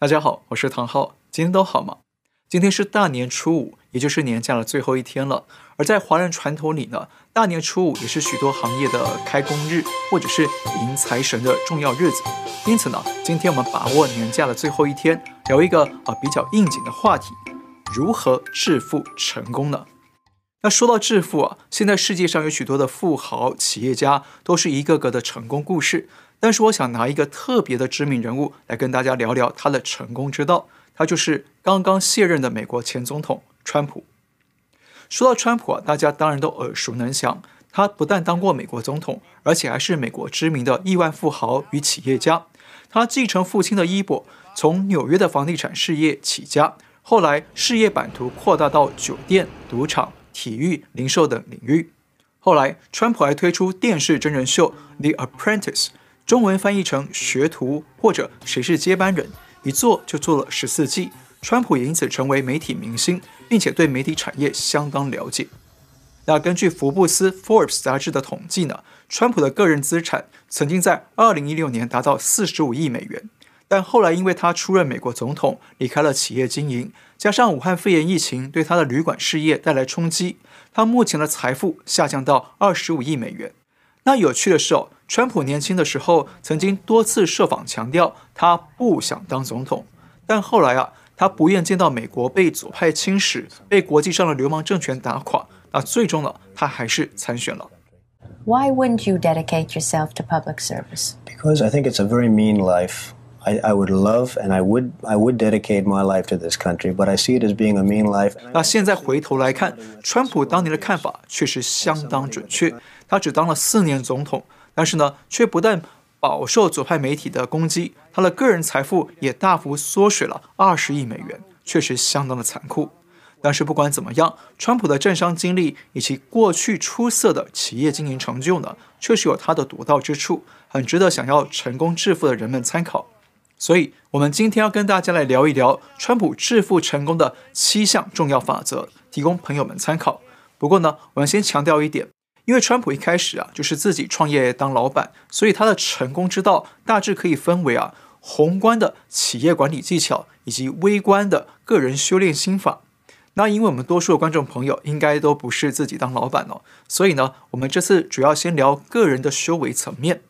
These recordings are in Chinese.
大家好，我是唐浩，今天都好吗？今天是大年初五，也就是年假的最后一天了。而在华人传统里呢，大年初五也是许多行业的开工日，或者是迎财神的重要日子。因此呢，今天我们把握年假的最后一天，聊一个啊比较应景的话题：如何致富成功呢？那说到致富啊，现在世界上有许多的富豪、企业家，都是一个个的成功故事。但是我想拿一个特别的知名人物来跟大家聊聊他的成功之道，他就是刚刚卸任的美国前总统川普。说到川普啊，大家当然都耳熟能详。他不但当过美国总统，而且还是美国知名的亿万富豪与企业家。他继承父亲的衣钵，从纽约的房地产事业起家，后来事业版图扩大到酒店、赌场、体育、零售等领域。后来，川普还推出电视真人秀《The Apprentice》。中文翻译成“学徒”或者“谁是接班人”，一做就做了十四季。川普也因此成为媒体明星，并且对媒体产业相当了解。那根据福布斯 （Forbes） 杂志的统计呢，川普的个人资产曾经在二零一六年达到四十五亿美元，但后来因为他出任美国总统，离开了企业经营，加上武汉肺炎疫情对他的旅馆事业带来冲击，他目前的财富下降到二十五亿美元。那有趣的是哦，川普年轻的时候曾经多次设访强调他不想当总统，但后来啊，他不愿见到美国被左派侵蚀，被国际上的流氓政权打垮，那最终呢，他还是参选了。Why wouldn't you dedicate yourself to public service? Because I think it's a very mean life. I I would love and I would I would dedicate my life to this country, but I see it as being a mean life. 那现在回头来看，川普当年的看法确实相当准确。他只当了四年总统，但是呢，却不但饱受左派媒体的攻击，他的个人财富也大幅缩水了二十亿美元，确实相当的残酷。但是不管怎么样，川普的政商经历以及过去出色的企业经营成就呢，确实有他的独到之处，很值得想要成功致富的人们参考。所以，我们今天要跟大家来聊一聊川普致富成功的七项重要法则，提供朋友们参考。不过呢，我们先强调一点。因为川普一开始啊就是自己创业当老板，所以他的成功之道大致可以分为啊宏观的企业管理技巧以及微观的个人修炼心法。那因为我们多数的观众朋友应该都不是自己当老板哦，所以呢，我们这次主要先聊个人的修为层面。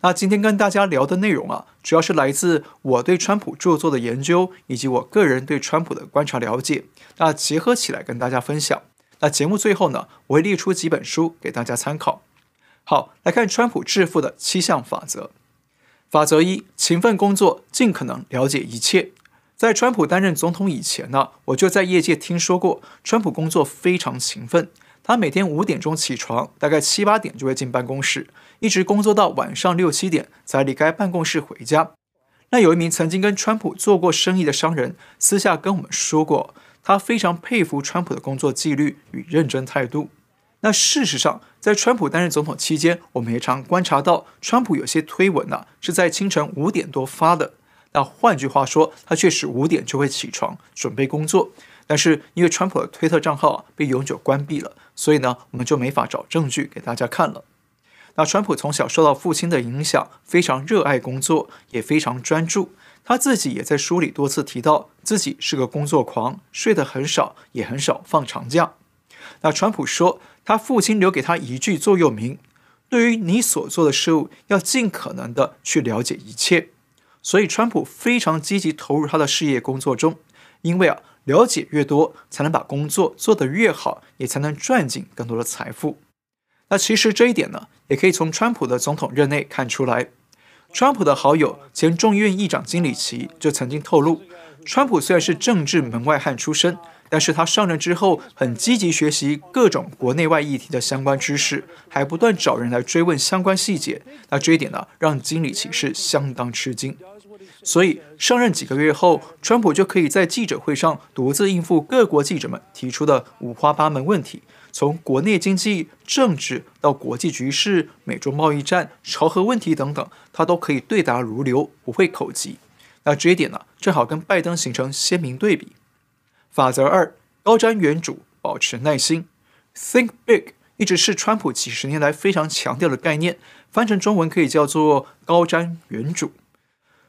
那今天跟大家聊的内容啊，主要是来自我对川普著作的研究以及我个人对川普的观察了解，那结合起来跟大家分享。那节目最后呢，我会列出几本书给大家参考。好，来看川普致富的七项法则。法则一：勤奋工作，尽可能了解一切。在川普担任总统以前呢，我就在业界听说过，川普工作非常勤奋。他每天五点钟起床，大概七八点就会进办公室，一直工作到晚上六七点才离开办公室回家。那有一名曾经跟川普做过生意的商人，私下跟我们说过。他非常佩服川普的工作纪律与认真态度。那事实上，在川普担任总统期间，我们也常观察到，川普有些推文呢是在清晨五点多发的。那换句话说，他确实五点就会起床准备工作。但是因为川普的推特账号啊被永久关闭了，所以呢，我们就没法找证据给大家看了。那川普从小受到父亲的影响，非常热爱工作，也非常专注。他自己也在书里多次提到，自己是个工作狂，睡得很少，也很少放长假。那川普说，他父亲留给他一句座右铭：对于你所做的事物，要尽可能的去了解一切。所以，川普非常积极投入他的事业工作中，因为啊，了解越多，才能把工作做得越好，也才能赚进更多的财富。那其实这一点呢，也可以从川普的总统任内看出来。川普的好友前众议院议长金里奇就曾经透露，川普虽然是政治门外汉出身，但是他上任之后很积极学习各种国内外议题的相关知识，还不断找人来追问相关细节。那这一点呢，让金里奇是相当吃惊。所以上任几个月后，川普就可以在记者会上独自应付各国记者们提出的五花八门问题。从国内经济、政治到国际局势、美中贸易战、朝核问题等等，他都可以对答如流，不会口急。那这一点呢，正好跟拜登形成鲜明对比。法则二：高瞻远瞩，保持耐心。Think big 一直是川普几十年来非常强调的概念，翻成中文可以叫做高瞻远瞩。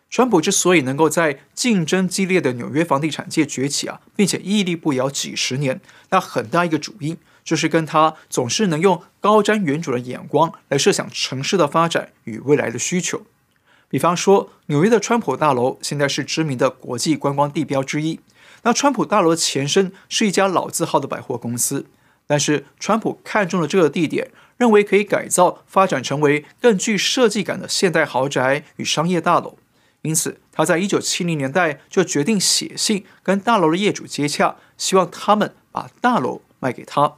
川普之所以能够在竞争激烈的纽约房地产界崛起啊，并且屹立不摇几十年，那很大一个主因就是跟他总是能用高瞻远瞩的眼光来设想城市的发展与未来的需求。比方说，纽约的川普大楼现在是知名的国际观光地标之一。那川普大楼的前身是一家老字号的百货公司，但是川普看中了这个地点，认为可以改造发展成为更具设计感的现代豪宅与商业大楼，因此他在一九七零年代就决定写信跟大楼的业主接洽，希望他们把大楼卖给他。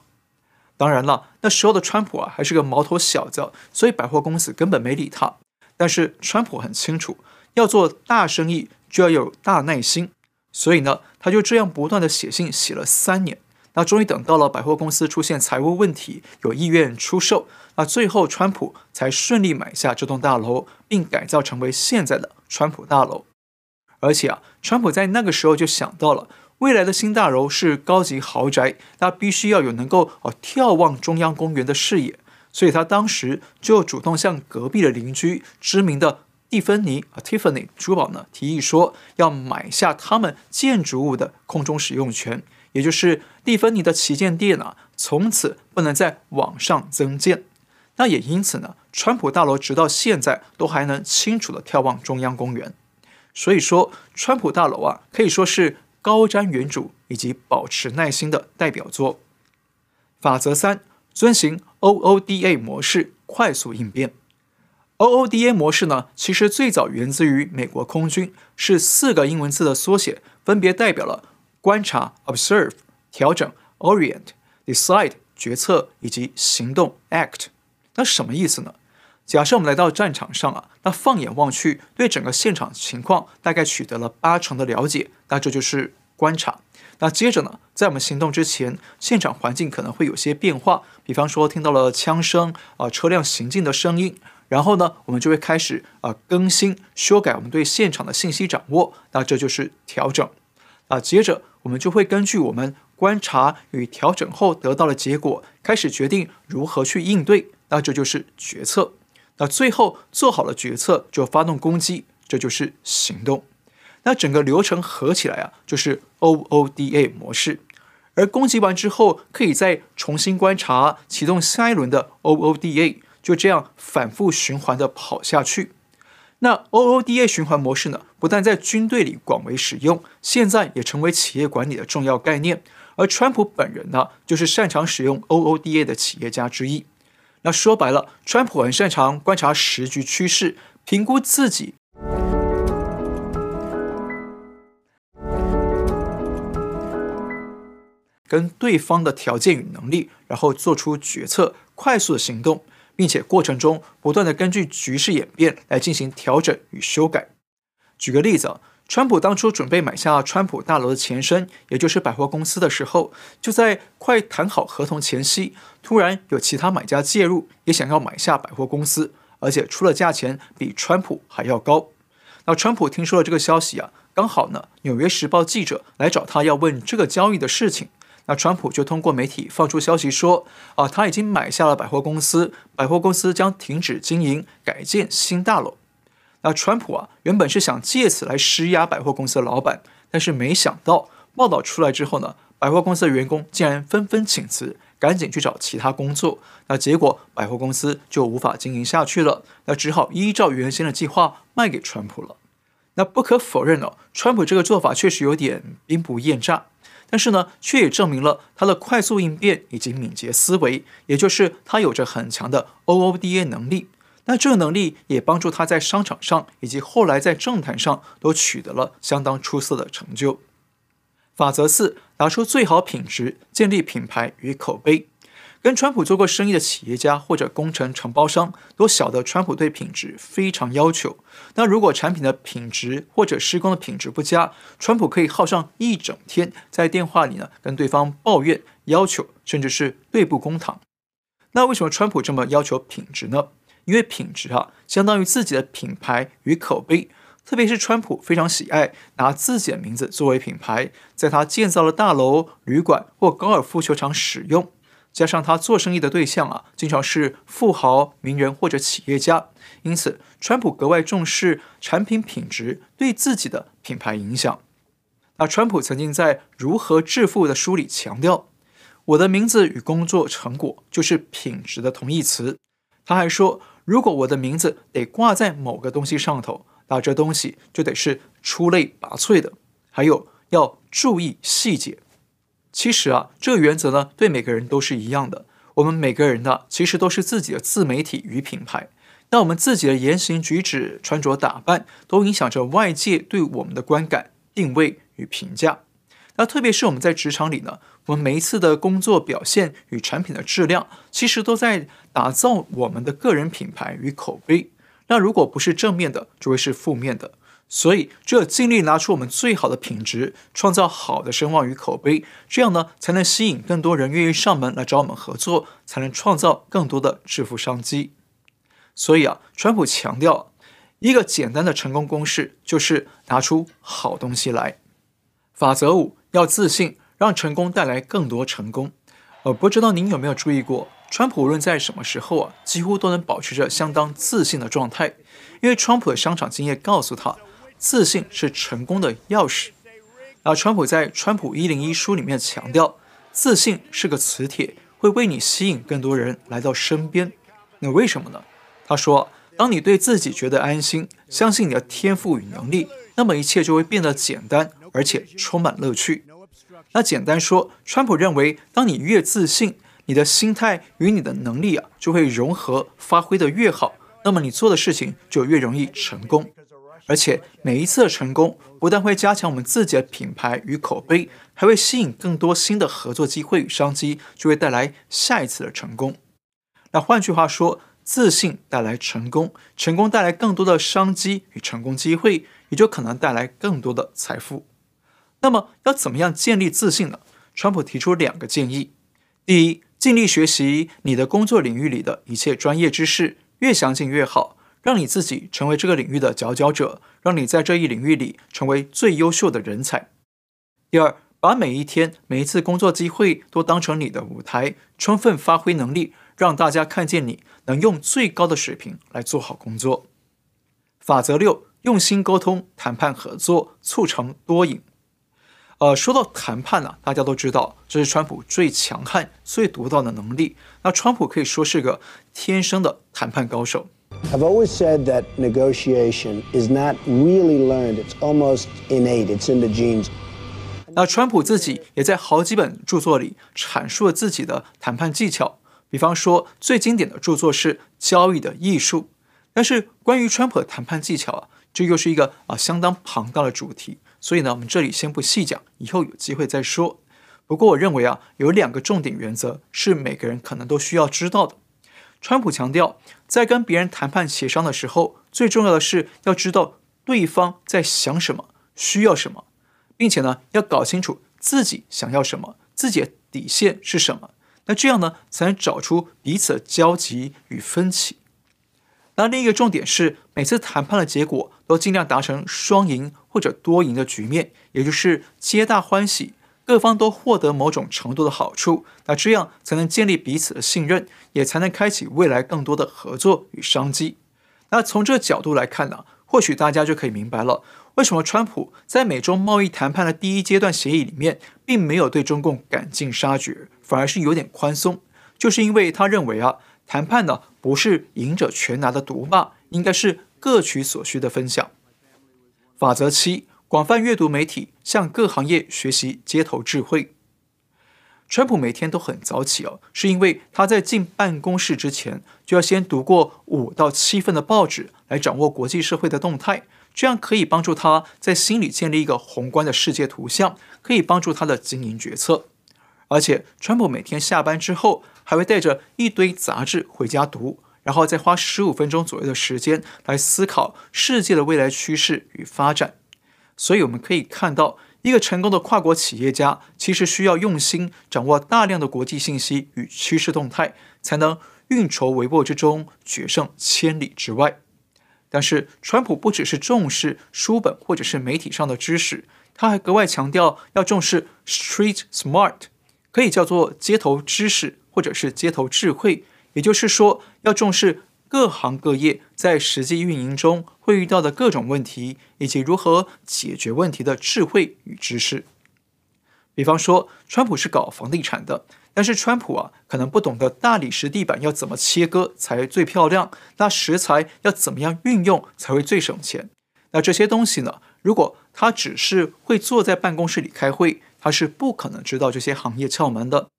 当然了，那时候的川普啊还是个毛头小子，所以百货公司根本没理他。但是川普很清楚，要做大生意就要有大耐心，所以呢，他就这样不断地写信，写了三年。那终于等到了百货公司出现财务问题，有意愿出售，那最后川普才顺利买下这栋大楼，并改造成为现在的川普大楼。而且啊，川普在那个时候就想到了，未来的新大楼是高级豪宅，那必须要有能够哦眺望中央公园的视野。所以他当时就主动向隔壁的邻居知名的蒂芬尼啊 Tiffany 珠宝呢提议说，要买下他们建筑物的空中使用权，也就是蒂芬尼的旗舰店啊，从此不能再往上增建。那也因此呢，川普大楼直到现在都还能清楚地眺望中央公园。所以说，川普大楼啊，可以说是高瞻远瞩以及保持耐心的代表作。法则三。遵循 OODA 模式，快速应变。OODA 模式呢，其实最早源自于美国空军，是四个英文字的缩写，分别代表了观察 （observe）、调整 （orient）、decide（ 决策）以及行动 （act）。那什么意思呢？假设我们来到战场上啊，那放眼望去，对整个现场情况大概取得了八成的了解，那这就是观察。那接着呢，在我们行动之前，现场环境可能会有些变化，比方说听到了枪声啊、车辆行进的声音，然后呢，我们就会开始啊、更新、修改我们对现场的信息掌握，那这就是调整。啊，接着我们就会根据我们观察与调整后得到的结果，开始决定如何去应对，那这就是决策。那最后做好了决策，就发动攻击，这就是行动。那整个流程合起来啊，就是 OODA 模式。而攻击完之后，可以再重新观察，启动下一轮的 OODA，就这样反复循环的跑下去。那 OODA 循环模式呢，不但在军队里广为使用，现在也成为企业管理的重要概念。而川普本人呢，就是擅长使用 OODA 的企业家之一。那说白了，川普很擅长观察时局趋势，评估自己。跟对方的条件与能力，然后做出决策，快速的行动，并且过程中不断的根据局势演变来进行调整与修改。举个例子，川普当初准备买下川普大楼的前身，也就是百货公司的时候，就在快谈好合同前夕，突然有其他买家介入，也想要买下百货公司，而且出了价钱比川普还要高。那川普听说了这个消息啊，刚好呢，《纽约时报》记者来找他要问这个交易的事情。那川普就通过媒体放出消息说，啊，他已经买下了百货公司，百货公司将停止经营，改建新大楼。那川普啊，原本是想借此来施压百货公司的老板，但是没想到报道出来之后呢，百货公司的员工竟然纷纷请辞，赶紧去找其他工作。那结果百货公司就无法经营下去了，那只好依照原先的计划卖给川普了。那不可否认哦，川普这个做法确实有点兵不厌诈。但是呢，却也证明了他的快速应变以及敏捷思维，也就是他有着很强的 OODA 能力。那这个能力也帮助他在商场上以及后来在政坛上都取得了相当出色的成就。法则四：拿出最好品质，建立品牌与口碑。跟川普做过生意的企业家或者工程承包商都晓得，川普对品质非常要求。那如果产品的品质或者施工的品质不佳，川普可以耗上一整天在电话里呢跟对方抱怨、要求，甚至是对簿公堂。那为什么川普这么要求品质呢？因为品质啊，相当于自己的品牌与口碑。特别是川普非常喜爱拿自己的名字作为品牌，在他建造的大楼、旅馆或高尔夫球场使用。加上他做生意的对象啊，经常是富豪、名人或者企业家，因此川普格外重视产品品质对自己的品牌影响。那川普曾经在《如何致富》的书里强调：“我的名字与工作成果就是品质的同义词。”他还说：“如果我的名字得挂在某个东西上头，那这东西就得是出类拔萃的，还有要注意细节。”其实啊，这个原则呢，对每个人都是一样的。我们每个人呢，其实都是自己的自媒体与品牌。那我们自己的言行举止、穿着打扮，都影响着外界对我们的观感、定位。与评价，那特别是我们在职场里呢，我们每一次的工作表现与产品的质量，其实都在打造我们的个人品牌与口碑。那如果不是正面的，就会是负面的。所以，只有尽力拿出我们最好的品质，创造好的声望与口碑，这样呢，才能吸引更多人愿意上门来找我们合作，才能创造更多的致富商机。所以啊，川普强调一个简单的成功公式，就是拿出好东西来。法则五：要自信，让成功带来更多成功。呃，不知道您有没有注意过，川普无论在什么时候啊，几乎都能保持着相当自信的状态。因为川普的商场经验告诉他，自信是成功的钥匙。而川普在《川普一零一》书里面强调，自信是个磁铁，会为你吸引更多人来到身边。那为什么呢？他说，当你对自己觉得安心，相信你的天赋与能力，那么一切就会变得简单。而且充满乐趣。那简单说，川普认为，当你越自信，你的心态与你的能力啊，就会融合，发挥得越好，那么你做的事情就越容易成功。而且每一次的成功，不但会加强我们自己的品牌与口碑，还会吸引更多新的合作机会与商机，就会带来下一次的成功。那换句话说，自信带来成功，成功带来更多的商机与成功机会，也就可能带来更多的财富。那么要怎么样建立自信呢？川普提出两个建议：第一，尽力学习你的工作领域里的一切专业知识，越详尽越好，让你自己成为这个领域的佼佼者，让你在这一领域里成为最优秀的人才；第二，把每一天、每一次工作机会都当成你的舞台，充分发挥能力，让大家看见你能用最高的水平来做好工作。法则六：用心沟通、谈判、合作，促成多赢。呃，说到谈判呢、啊，大家都知道这是川普最强悍、最独到的能力。那川普可以说是个天生的谈判高手。I've always said that negotiation is not really learned; it's almost innate; it's in the genes. 那川普自己也在好几本著作里阐述了自己的谈判技巧，比方说最经典的著作是《交易的艺术》。但是关于川普的谈判技巧啊，这又是一个啊、相当庞大的主题。所以呢，我们这里先不细讲，以后有机会再说。不过我认为啊，有两个重点原则是每个人可能都需要知道的。川普强调，在跟别人谈判协商的时候，最重要的是要知道对方在想什么、需要什么，并且呢，要搞清楚自己想要什么，自己的底线是什么。那这样呢，才能找出彼此的交集与分歧。那另一个重点是，每次谈判的结果都尽量达成双赢或者多赢的局面，也就是皆大欢喜，各方都获得某种程度的好处。那这样才能建立彼此的信任，也才能开启未来更多的合作与商机。那从这个角度来看呢，或许大家就可以明白了，为什么川普在美中贸易谈判的第一阶段协议里面，并没有对中共赶尽杀绝，反而是有点宽松，就是因为他认为啊。谈判呢，不是赢者全拿的独霸，应该是各取所需的分享。法则七：广泛阅读媒体，向各行业学习街头智慧。川普每天都很早起哦，是因为他在进办公室之前就要先读过五到七份的报纸，来掌握国际社会的动态，这样可以帮助他在心里建立一个宏观的世界图像，可以帮助他的经营决策。而且，川普每天下班之后，还会带着一堆杂志回家读，然后再花十五分钟左右的时间来思考世界的未来趋势与发展。所以，我们可以看到，一个成功的跨国企业家其实需要用心掌握大量的国际信息与趋势动态，才能运筹帷幄之中，决胜千里之外。但是，川普不只是重视书本或者是媒体上的知识，他还格外强调要重视 Street Smart。可以叫做街头知识或者是街头智慧。也就是说，要重视各行各业在实际运营中会遇到的各种问题，以及如何解决问题的智慧与知识。比方说，川普是搞房地产的，但是川普啊，可能不懂得大理石地板要怎么切割才最漂亮，那石材要怎么样运用才会最省钱。那这些东西呢，如果他只是会坐在办公室里开会，他是不可能知道这些行业窍门的。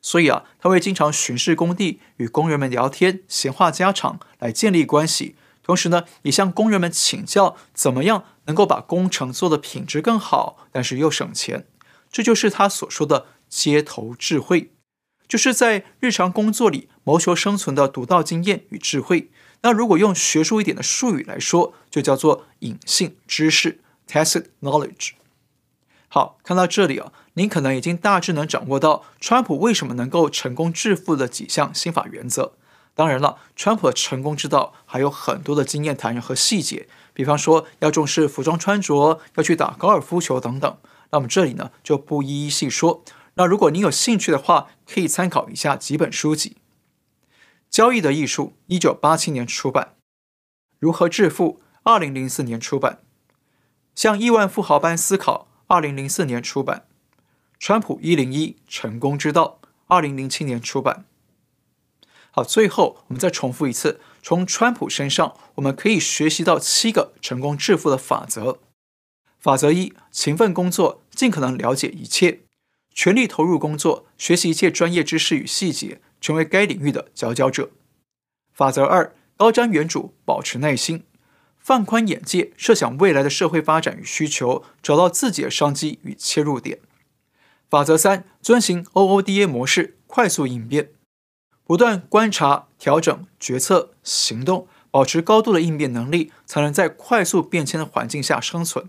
所以啊，他会经常巡视工地，与工人们聊天，闲话家常，来建立关系。同时呢，也向工人们请教怎么样能够把工程做得品质更好，但是又省钱。这就是他所说的街头智慧，就是在日常工作里谋求生存的独到经验与智慧。那如果用学术一点的术语来说，就叫做隐性知识 （tacit knowledge）。好，看到这里啊，您可能已经大致能掌握到川普为什么能够成功致富的几项心法原则。当然了，川普的成功之道还有很多的经验谈和细节，比方说要重视服装穿着，要去打高尔夫球等等。那么这里呢就不一一细说。那如果您有兴趣的话，可以参考一下几本书籍。交易的艺术，一九八七年出版；如何致富，二零零四年出版；像亿万富豪般思考，二零零四年出版；川普一零一成功之道，二零零七年出版。好，最后我们再重复一次，从川普身上我们可以学习到七个成功致富的法则。法则一：勤奋工作，尽可能了解一切，全力投入工作，学习一切专业知识与细节。成为该领域的佼佼者。法则二：高瞻远瞩，保持耐心，放宽眼界，设想未来的社会发展与需求，找到自己的商机与切入点。法则三：遵循 OODA 模式，快速应变，不断观察、调整、决策、行动，保持高度的应变能力，才能在快速变迁的环境下生存。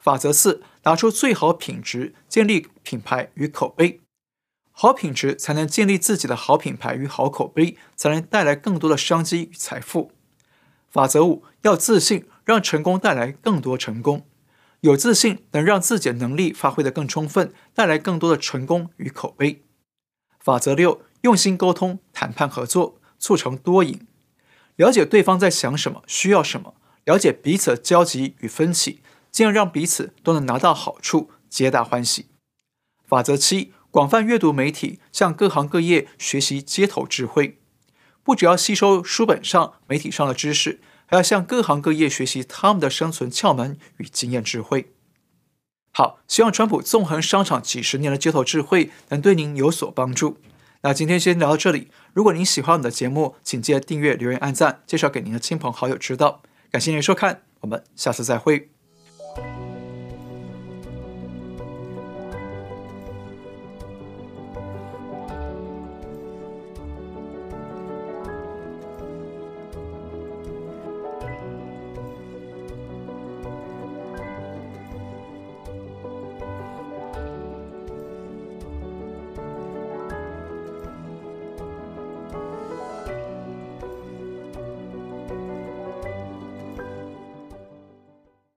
法则四：拿出最好品质，建立品牌与口碑。好品质才能建立自己的好品牌与好口碑，才能带来更多的商机与财富。法则五：要自信，让成功带来更多成功。有自信能让自己的能力发挥得更充分，带来更多的成功与口碑。法则六：用心沟通、谈判合作，促成多赢。了解对方在想什么、需要什么，了解彼此的交集与分歧，进而让彼此都能拿到好处，皆大欢喜。法则七。广泛阅读媒体，向各行各业学习街头智慧，不只要吸收书本上、媒体上的知识，还要向各行各业学习他们的生存窍门与经验智慧。好，希望川普纵横商场几十年的街头智慧能对您有所帮助。那今天先聊到这里。如果您喜欢我们的节目，请记得订阅、留言、按赞，介绍给您的亲朋好友知道。感谢您的收看，我们下次再会。